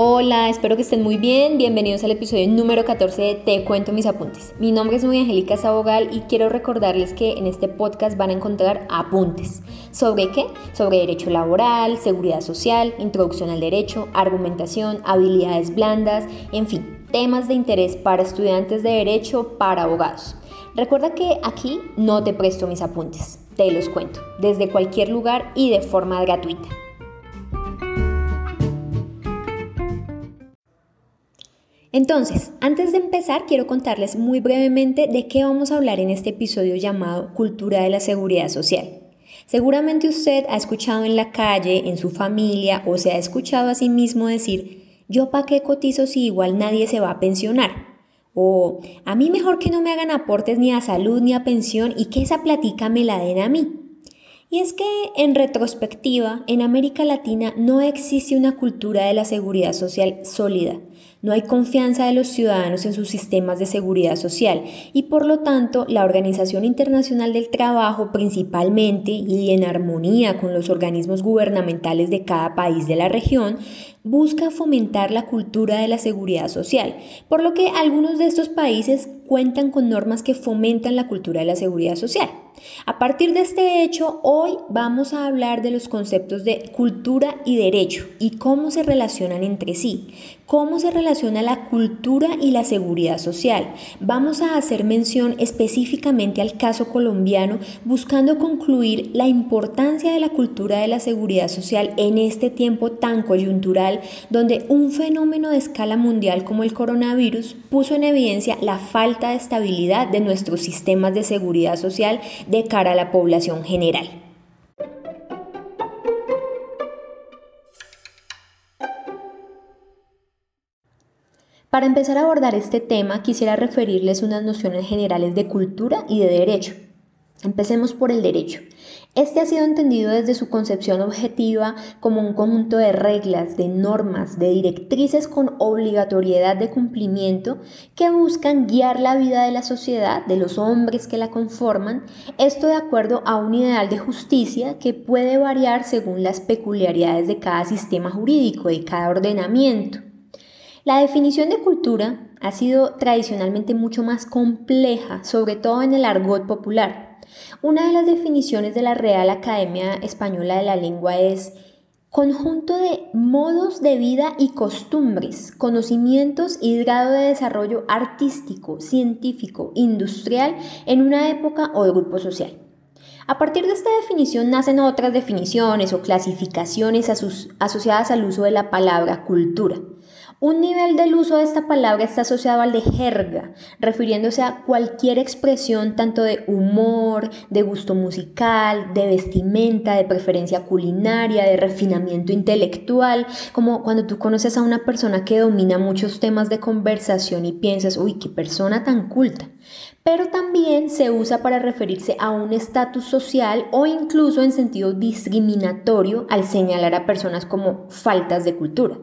Hola, espero que estén muy bien. Bienvenidos al episodio número 14 de Te Cuento Mis Apuntes. Mi nombre es Muy Angélica Sabogal y quiero recordarles que en este podcast van a encontrar apuntes. ¿Sobre qué? Sobre derecho laboral, seguridad social, introducción al derecho, argumentación, habilidades blandas, en fin, temas de interés para estudiantes de derecho, para abogados. Recuerda que aquí no te presto mis apuntes, te los cuento, desde cualquier lugar y de forma gratuita. Entonces, antes de empezar, quiero contarles muy brevemente de qué vamos a hablar en este episodio llamado Cultura de la Seguridad Social. Seguramente usted ha escuchado en la calle, en su familia o se ha escuchado a sí mismo decir, yo pa' qué cotizo si igual nadie se va a pensionar. O a mí mejor que no me hagan aportes ni a salud ni a pensión y que esa platica me la den a mí. Y es que, en retrospectiva, en América Latina no existe una cultura de la seguridad social sólida. No hay confianza de los ciudadanos en sus sistemas de seguridad social y por lo tanto la Organización Internacional del Trabajo principalmente y en armonía con los organismos gubernamentales de cada país de la región busca fomentar la cultura de la seguridad social, por lo que algunos de estos países cuentan con normas que fomentan la cultura de la seguridad social. A partir de este hecho, hoy vamos a hablar de los conceptos de cultura y derecho y cómo se relacionan entre sí, cómo se relaciona la cultura y la seguridad social. Vamos a hacer mención específicamente al caso colombiano, buscando concluir la importancia de la cultura de la seguridad social en este tiempo tan coyuntural, donde un fenómeno de escala mundial como el coronavirus puso en evidencia la falta de estabilidad de nuestros sistemas de seguridad social de cara a la población general. Para empezar a abordar este tema, quisiera referirles unas nociones generales de cultura y de derecho. Empecemos por el derecho. Este ha sido entendido desde su concepción objetiva como un conjunto de reglas, de normas, de directrices con obligatoriedad de cumplimiento que buscan guiar la vida de la sociedad, de los hombres que la conforman, esto de acuerdo a un ideal de justicia que puede variar según las peculiaridades de cada sistema jurídico, de cada ordenamiento. La definición de cultura ha sido tradicionalmente mucho más compleja, sobre todo en el argot popular. Una de las definiciones de la Real Academia Española de la Lengua es conjunto de modos de vida y costumbres, conocimientos y grado de desarrollo artístico, científico, industrial en una época o grupo social. A partir de esta definición nacen otras definiciones o clasificaciones asociadas al uso de la palabra cultura. Un nivel del uso de esta palabra está asociado al de jerga, refiriéndose a cualquier expresión tanto de humor, de gusto musical, de vestimenta, de preferencia culinaria, de refinamiento intelectual, como cuando tú conoces a una persona que domina muchos temas de conversación y piensas, uy, qué persona tan culta. Pero también se usa para referirse a un estatus social o incluso en sentido discriminatorio al señalar a personas como faltas de cultura.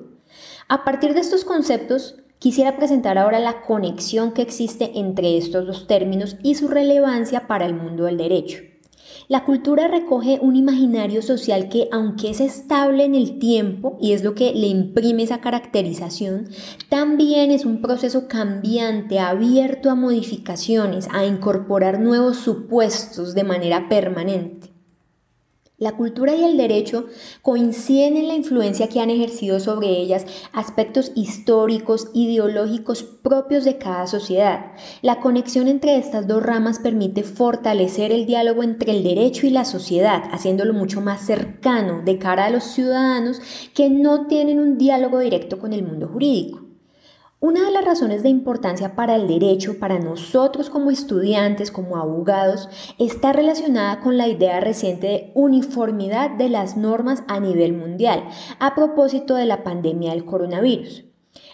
A partir de estos conceptos, quisiera presentar ahora la conexión que existe entre estos dos términos y su relevancia para el mundo del derecho. La cultura recoge un imaginario social que, aunque es estable en el tiempo y es lo que le imprime esa caracterización, también es un proceso cambiante, abierto a modificaciones, a incorporar nuevos supuestos de manera permanente. La cultura y el derecho coinciden en la influencia que han ejercido sobre ellas aspectos históricos, ideológicos propios de cada sociedad. La conexión entre estas dos ramas permite fortalecer el diálogo entre el derecho y la sociedad, haciéndolo mucho más cercano de cara a los ciudadanos que no tienen un diálogo directo con el mundo jurídico. Una de las razones de importancia para el derecho, para nosotros como estudiantes, como abogados, está relacionada con la idea reciente de uniformidad de las normas a nivel mundial, a propósito de la pandemia del coronavirus.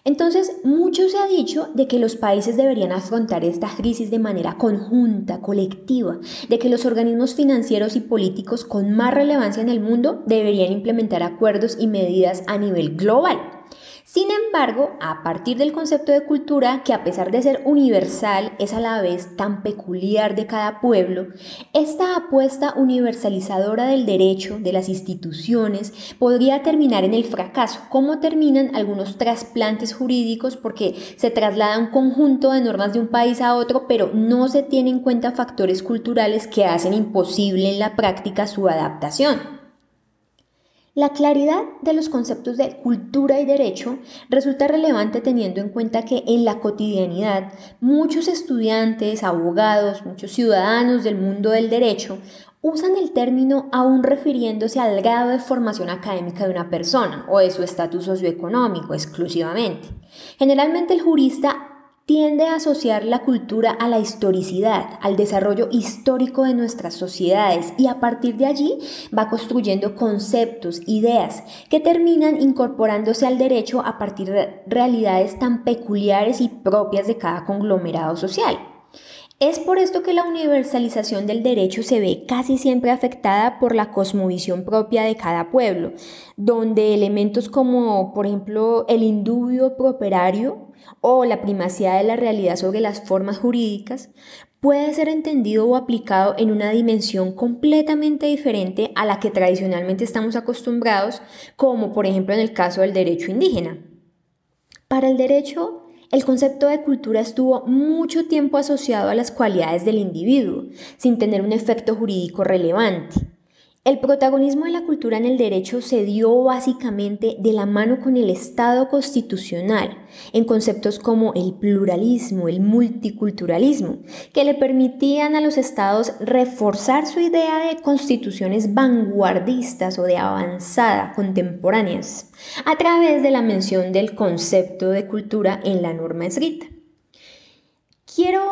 Entonces, mucho se ha dicho de que los países deberían afrontar esta crisis de manera conjunta, colectiva, de que los organismos financieros y políticos con más relevancia en el mundo deberían implementar acuerdos y medidas a nivel global. Sin embargo, a partir del concepto de cultura, que a pesar de ser universal es a la vez tan peculiar de cada pueblo, esta apuesta universalizadora del derecho, de las instituciones, podría terminar en el fracaso, como terminan algunos trasplantes jurídicos porque se traslada un conjunto de normas de un país a otro, pero no se tienen en cuenta factores culturales que hacen imposible en la práctica su adaptación. La claridad de los conceptos de cultura y derecho resulta relevante teniendo en cuenta que en la cotidianidad muchos estudiantes, abogados, muchos ciudadanos del mundo del derecho usan el término aún refiriéndose al grado de formación académica de una persona o de su estatus socioeconómico exclusivamente. Generalmente el jurista tiende a asociar la cultura a la historicidad, al desarrollo histórico de nuestras sociedades y a partir de allí va construyendo conceptos, ideas que terminan incorporándose al derecho a partir de realidades tan peculiares y propias de cada conglomerado social. Es por esto que la universalización del derecho se ve casi siempre afectada por la cosmovisión propia de cada pueblo, donde elementos como, por ejemplo, el indubio properario o la primacía de la realidad sobre las formas jurídicas puede ser entendido o aplicado en una dimensión completamente diferente a la que tradicionalmente estamos acostumbrados, como por ejemplo en el caso del derecho indígena. Para el derecho el concepto de cultura estuvo mucho tiempo asociado a las cualidades del individuo, sin tener un efecto jurídico relevante. El protagonismo de la cultura en el derecho se dio básicamente de la mano con el Estado constitucional, en conceptos como el pluralismo, el multiculturalismo, que le permitían a los estados reforzar su idea de constituciones vanguardistas o de avanzada, contemporáneas, a través de la mención del concepto de cultura en la norma escrita. Quiero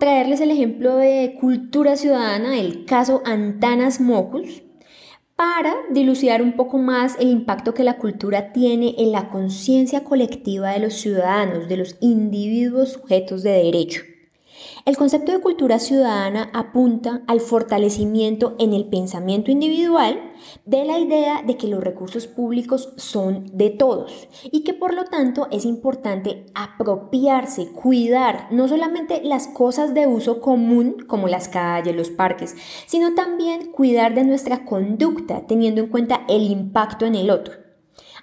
traerles el ejemplo de cultura ciudadana, el caso Antanas Mocus, para dilucidar un poco más el impacto que la cultura tiene en la conciencia colectiva de los ciudadanos, de los individuos sujetos de derecho. El concepto de cultura ciudadana apunta al fortalecimiento en el pensamiento individual de la idea de que los recursos públicos son de todos y que por lo tanto es importante apropiarse, cuidar no solamente las cosas de uso común como las calles, los parques, sino también cuidar de nuestra conducta teniendo en cuenta el impacto en el otro.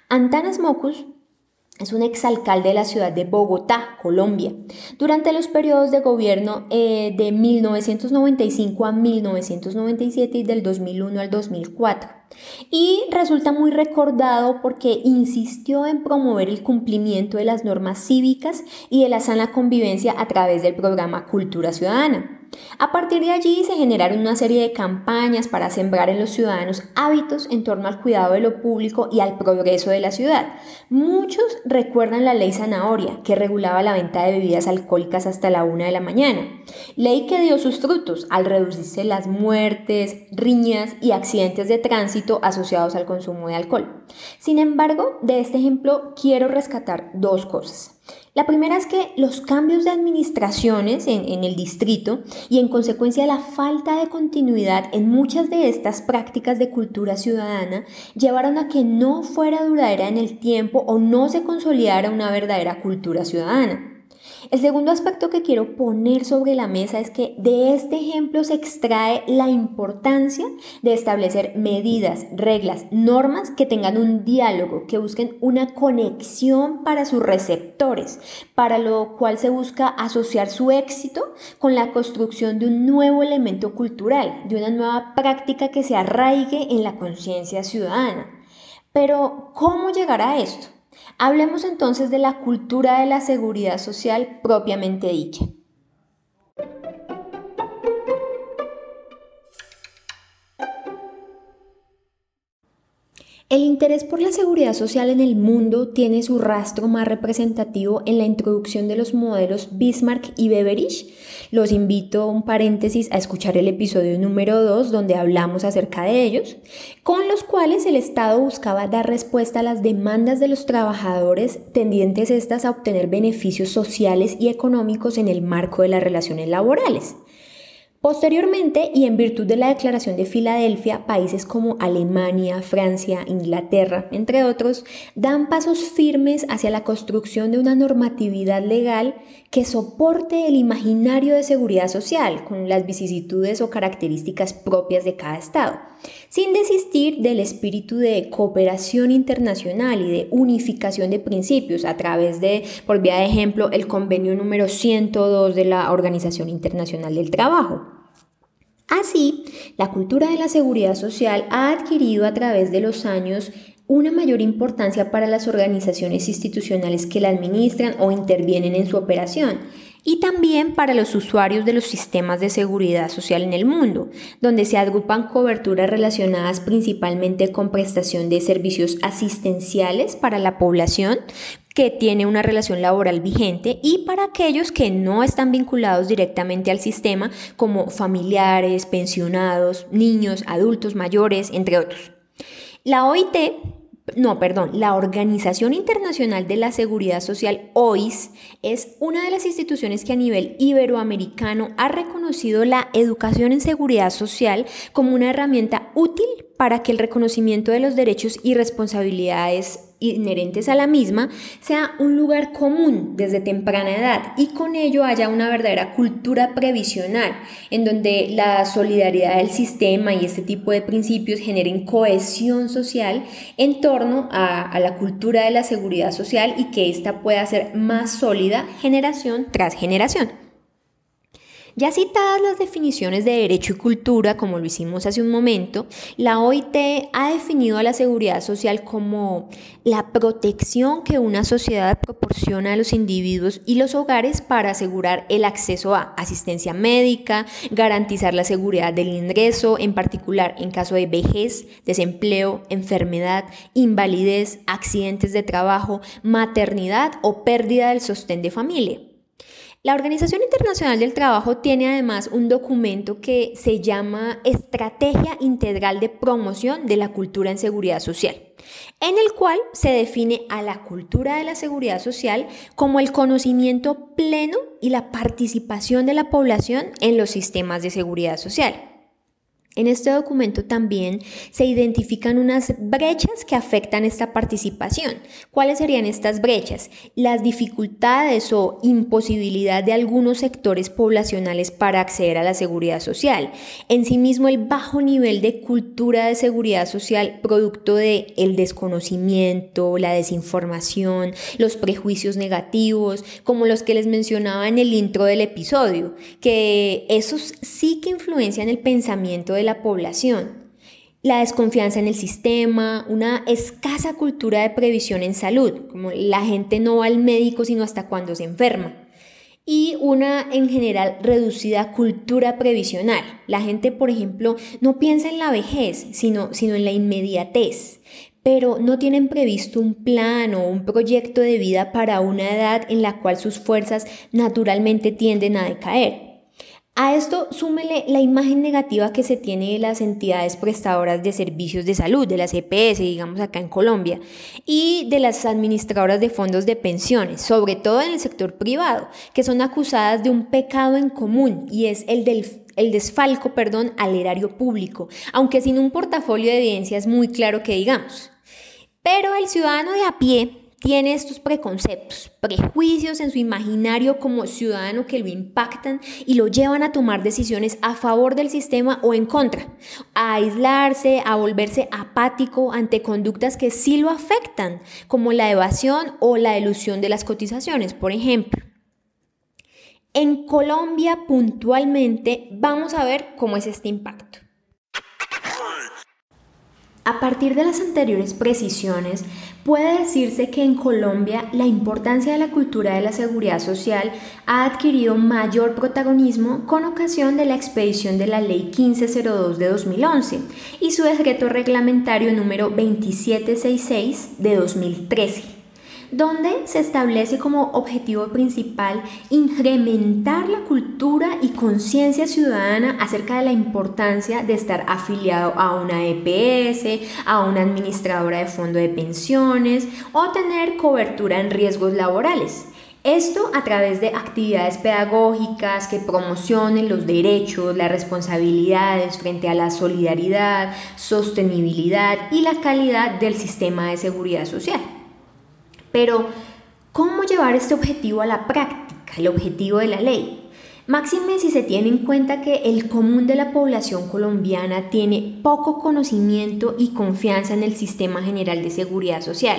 Antanas Mocus es un exalcalde de la ciudad de Bogotá, Colombia, durante los periodos de gobierno eh, de 1995 a 1997 y del 2001 al 2004. Y resulta muy recordado porque insistió en promover el cumplimiento de las normas cívicas y de la sana convivencia a través del programa Cultura Ciudadana. A partir de allí se generaron una serie de campañas para sembrar en los ciudadanos hábitos en torno al cuidado de lo público y al progreso de la ciudad. Muchos recuerdan la ley zanahoria, que regulaba la venta de bebidas alcohólicas hasta la una de la mañana. Ley que dio sus frutos al reducirse las muertes, riñas y accidentes de tránsito asociados al consumo de alcohol. Sin embargo, de este ejemplo quiero rescatar dos cosas. La primera es que los cambios de administraciones en, el distrito y en consecuencia la falta de continuidad en muchas de estas prácticas de cultura ciudadana llevaron a que no fuera duradera en el tiempo o no se consolidara una verdadera cultura ciudadana. El segundo aspecto que quiero poner sobre la mesa es que de este ejemplo se extrae la importancia de establecer medidas, reglas, normas que tengan un diálogo, que busquen una conexión para sus receptores, para lo cual se busca asociar su éxito con la construcción de un nuevo elemento cultural, de una nueva práctica que se arraigue en la conciencia ciudadana. Pero, ¿cómo llegar a esto? Hablemos entonces de la cultura de la seguridad social propiamente dicha. El interés por la seguridad social en el mundo tiene su rastro más representativo en la introducción de los modelos Bismarck y Beveridge. Los invito, un paréntesis, a escuchar el episodio número 2 donde hablamos acerca de ellos, con los cuales el Estado buscaba dar respuesta a las demandas de los trabajadores tendientes estas a obtener beneficios sociales y económicos en el marco de las relaciones laborales. Posteriormente, y en virtud de la Declaración de Filadelfia, países como Alemania, Francia, Inglaterra, entre otros, dan pasos firmes hacia la construcción de una normatividad legal que soporte el imaginario de seguridad social con las vicisitudes o características propias de cada Estado, sin desistir del espíritu de cooperación internacional y de unificación de principios a través de, por vía de ejemplo, el convenio número 102 de la Organización Internacional del Trabajo. Así, la cultura de la seguridad social ha adquirido a través de los años una mayor importancia para las organizaciones institucionales que la administran o intervienen en su operación y también para los usuarios de los sistemas de seguridad social en el mundo, donde se agrupan coberturas relacionadas principalmente con prestación de servicios asistenciales para la población, que tiene una relación laboral vigente y para aquellos que no están vinculados directamente al sistema como familiares, pensionados, niños, adultos mayores, entre otros. La OIT no, perdón, la Organización Internacional de la Seguridad Social, OIS, es una de las instituciones que a nivel iberoamericano ha reconocido la educación en seguridad social como una herramienta útil para que el reconocimiento de los derechos y responsabilidades inherentes a la misma sea un lugar común desde temprana edad y con ello haya una verdadera cultura previsional en donde la solidaridad del sistema y este tipo de principios generen cohesión social en torno a, la cultura de la seguridad social y que ésta pueda ser más sólida generación tras generación. Ya citadas las definiciones de derecho y cultura, como lo hicimos hace un momento, la OIT ha definido a la seguridad social como la protección que una sociedad proporciona a los individuos y los hogares para asegurar el acceso a asistencia médica, garantizar la seguridad del ingreso, en particular en caso de vejez, desempleo, enfermedad, invalidez, accidentes de trabajo, maternidad o pérdida del sostén de familia. La Organización Internacional del Trabajo tiene además un documento que se llama Estrategia Integral de Promoción de la Cultura en Seguridad Social, en el cual se define a la cultura de la seguridad social como el conocimiento pleno y la participación de la población en los sistemas de seguridad social. En este documento también se identifican unas brechas que afectan esta participación. ¿Cuáles serían estas brechas? Las dificultades o imposibilidad de algunos sectores poblacionales para acceder a la seguridad social. En sí mismo el bajo nivel de cultura de seguridad social producto de el desconocimiento, la desinformación, los prejuicios negativos, como los que les mencionaba en el intro del episodio, que esos sí que influencian el pensamiento de la población, la desconfianza en el sistema, una escasa cultura de previsión en salud, como la gente no va al médico sino hasta cuando se enferma, y una en general reducida cultura previsional. La gente, por ejemplo, no piensa en la vejez, sino, sino en la inmediatez, pero no tienen previsto un plan o un proyecto de vida para una edad en la cual sus fuerzas naturalmente tienden a decaer. A esto súmele la imagen negativa que se tiene de las entidades prestadoras de servicios de salud, de las EPS, digamos acá en Colombia, y de las administradoras de fondos de pensiones, sobre todo en el sector privado, que son acusadas de un pecado en común y es el del el desfalco, perdón, al erario público, aunque sin un portafolio de evidencias muy claro que digamos. Pero el ciudadano de a pie tiene estos preconceptos, prejuicios en su imaginario como ciudadano que lo impactan y lo llevan a tomar decisiones a favor del sistema o en contra, a aislarse, a volverse apático ante conductas que sí lo afectan, como la evasión o la ilusión de las cotizaciones, por ejemplo. En Colombia puntualmente vamos a ver cómo es este impacto. A partir de las anteriores precisiones, puede decirse que en Colombia la importancia de la cultura de la seguridad social ha adquirido mayor protagonismo con ocasión de la expedición de la Ley 1502 de 2011 y su decreto reglamentario número 2766 de 2013 donde se establece como objetivo principal incrementar la cultura y conciencia ciudadana acerca de la importancia de estar afiliado a una EPS, a una administradora de fondo de pensiones o tener cobertura en riesgos laborales. Esto a través de actividades pedagógicas que promocionen los derechos, las responsabilidades frente a la solidaridad, sostenibilidad y la calidad del sistema de seguridad social. Pero, ¿cómo llevar este objetivo a la práctica, el objetivo de la ley? Máxime si se tiene en cuenta que el común de la población colombiana tiene poco conocimiento y confianza en el sistema general de seguridad social,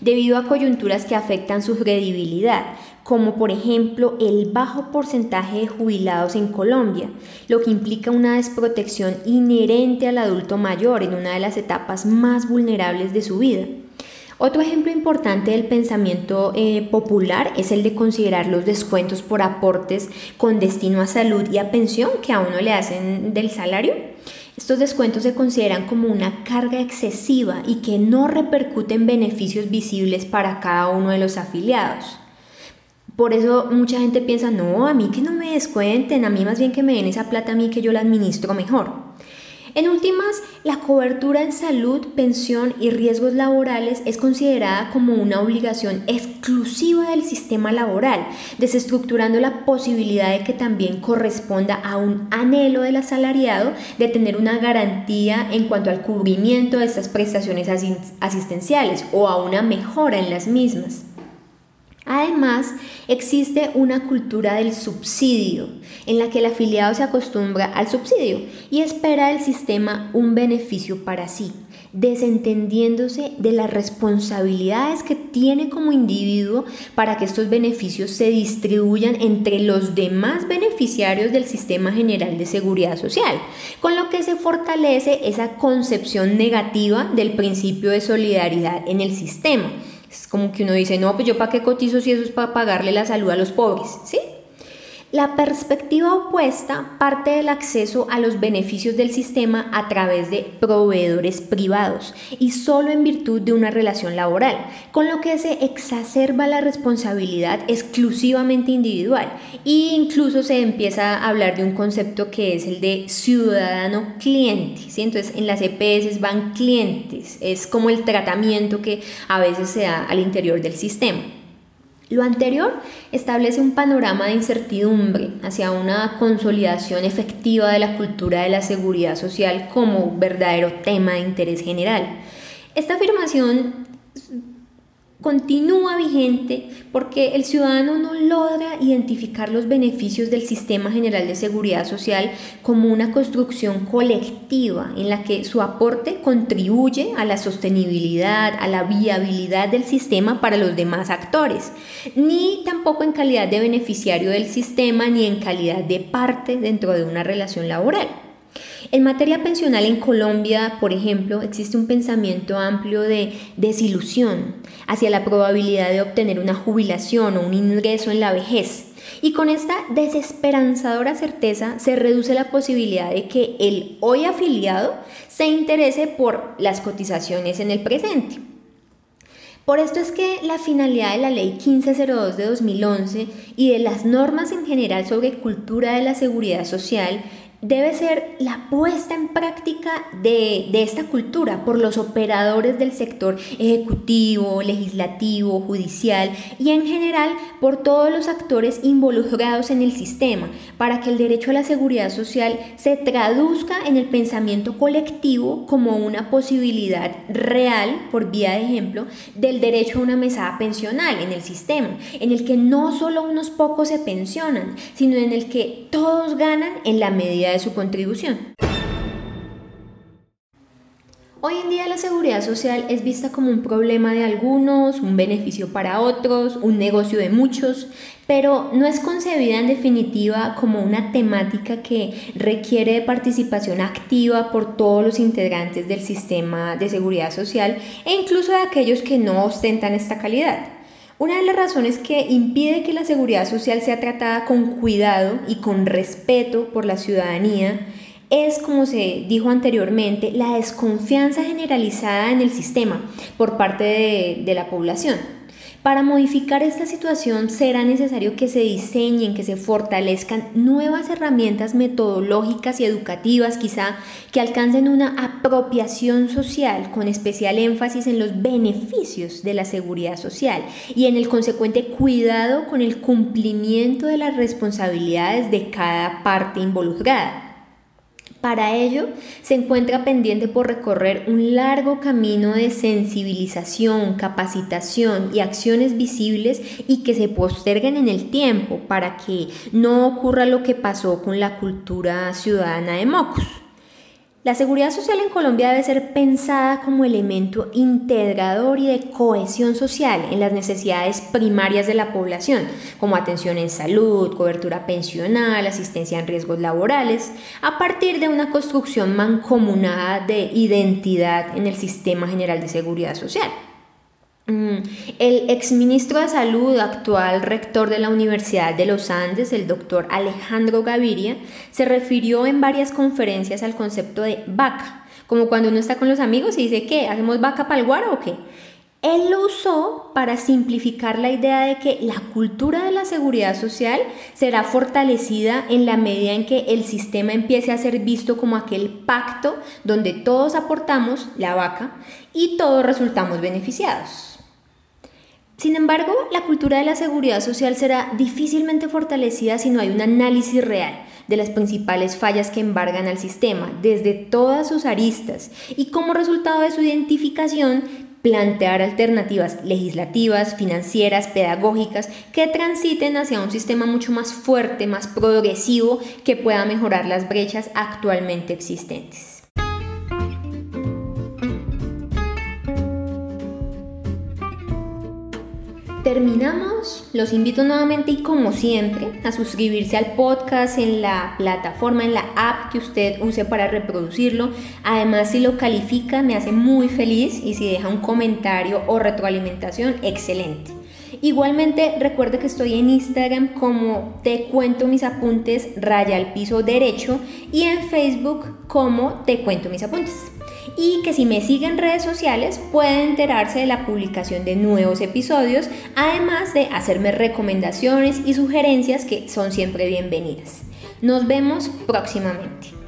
debido a coyunturas que afectan su credibilidad, como por ejemplo el bajo porcentaje de jubilados en Colombia, lo que implica una desprotección inherente al adulto mayor en una de las etapas más vulnerables de su vida. Otro ejemplo importante del pensamiento eh, popular es el de considerar los descuentos por aportes con destino a salud y a pensión que a uno le hacen del salario. Estos descuentos se consideran como una carga excesiva y que no repercuten beneficios visibles para cada uno de los afiliados. Por eso mucha gente piensa, no, a mí que no me descuenten, a mí más bien que me den esa plata a mí que yo la administro mejor. En últimas, la cobertura en salud, pensión y riesgos laborales es considerada como una obligación exclusiva del sistema laboral, desestructurando la posibilidad de que también corresponda a un anhelo del asalariado de tener una garantía en cuanto al cubrimiento de estas prestaciones asistenciales o a una mejora en las mismas. Además, existe una cultura del subsidio, en la que el afiliado se acostumbra al subsidio y espera del sistema un beneficio para sí, desentendiéndose de las responsabilidades que tiene como individuo para que estos beneficios se distribuyan entre los demás beneficiarios del sistema general de seguridad social, con lo que se fortalece esa concepción negativa del principio de solidaridad en el sistema es como que uno dice, no, pues yo para qué cotizo si eso es para pagarle la salud a los pobres, ¿sí? La perspectiva opuesta parte del acceso a los beneficios del sistema a través de proveedores privados y solo en virtud de una relación laboral, con lo que se exacerba la responsabilidad exclusivamente individual e incluso se empieza a hablar de un concepto que es el de ciudadano cliente. ¿sí? Entonces en las EPS van clientes, es como el tratamiento que a veces se da al interior del sistema. Lo anterior establece un panorama de incertidumbre hacia una consolidación efectiva de la cultura de la seguridad social como verdadero tema de interés general. Esta afirmación continúa vigente porque el ciudadano no logra identificar los beneficios del sistema general de seguridad social como una construcción colectiva en la que su aporte contribuye a la sostenibilidad, a la viabilidad del sistema para los demás actores, ni tampoco en calidad de beneficiario del sistema ni en calidad de parte dentro de una relación laboral. En materia pensional en Colombia, por ejemplo, existe un pensamiento amplio de desilusión hacia la probabilidad de obtener una jubilación o un ingreso en la vejez. Y con esta desesperanzadora certeza se reduce la posibilidad de que el hoy afiliado se interese por las cotizaciones en el presente. Por esto es que la finalidad de la Ley 1502 de 2011 y de las normas en general sobre cultura de la seguridad social debe ser la puesta en práctica de, esta cultura por los operadores del sector ejecutivo, legislativo, judicial y en general por todos los actores involucrados en el sistema, para que el derecho a la seguridad social se traduzca en el pensamiento colectivo como una posibilidad real, por vía de ejemplo, del derecho a una mesada pensional en el sistema, en el que no solo unos pocos se pensionan, sino en el que todos ganan en la medida de su contribución. Hoy en día la seguridad social es vista como un problema de algunos, un beneficio para otros, un negocio de muchos, pero no es concebida en definitiva como una temática que requiere de participación activa por todos los integrantes del sistema de seguridad social e incluso de aquellos que no ostentan esta calidad. Una de las razones que impide que la seguridad social sea tratada con cuidado y con respeto por la ciudadanía es, como se dijo anteriormente, la desconfianza generalizada en el sistema por parte de, la población. Para modificar esta situación será necesario que se diseñen, que se fortalezcan nuevas herramientas metodológicas y educativas quizá que alcancen una apropiación social con especial énfasis en los beneficios de la seguridad social y en el consecuente cuidado con el cumplimiento de las responsabilidades de cada parte involucrada. Para ello, se encuentra pendiente por recorrer un largo camino de sensibilización, capacitación y acciones visibles y que se posterguen en el tiempo para que no ocurra lo que pasó con la cultura ciudadana de Mocus. La seguridad social en Colombia debe ser pensada como elemento integrador y de cohesión social en las necesidades primarias de la población, como atención en salud, cobertura pensional, asistencia en riesgos laborales, a partir de una construcción mancomunada de identidad en el sistema general de seguridad social. El exministro de Salud, actual rector de la Universidad de los Andes, el doctor Alejandro Gaviria, se refirió en varias conferencias al concepto de vaca, como cuando uno está con los amigos y dice, ¿qué? ¿Hacemos vaca guaro o qué? Él lo usó para simplificar la idea de que la cultura de la seguridad social será fortalecida en la medida en que el sistema empiece a ser visto como aquel pacto donde todos aportamos la vaca y todos resultamos beneficiados. Sin embargo, la cultura de la seguridad social será difícilmente fortalecida si no hay un análisis real de las principales fallas que embargan al sistema desde todas sus aristas y como resultado de su identificación plantear alternativas legislativas, financieras, pedagógicas que transiten hacia un sistema mucho más fuerte, más progresivo, que pueda mejorar las brechas actualmente existentes. Terminamos, los invito nuevamente y como siempre a suscribirse al podcast en la plataforma, en la app que usted use para reproducirlo. Además, si lo califica me hace muy feliz y si deja un comentario o retroalimentación, excelente. Igualmente recuerde que estoy en Instagram como te cuento mis apuntes raya al piso derecho y en Facebook como te cuento mis apuntes y que si me siguen en redes sociales pueden enterarse de la publicación de nuevos episodios, además de hacerme recomendaciones y sugerencias que son siempre bienvenidas. Nos vemos próximamente.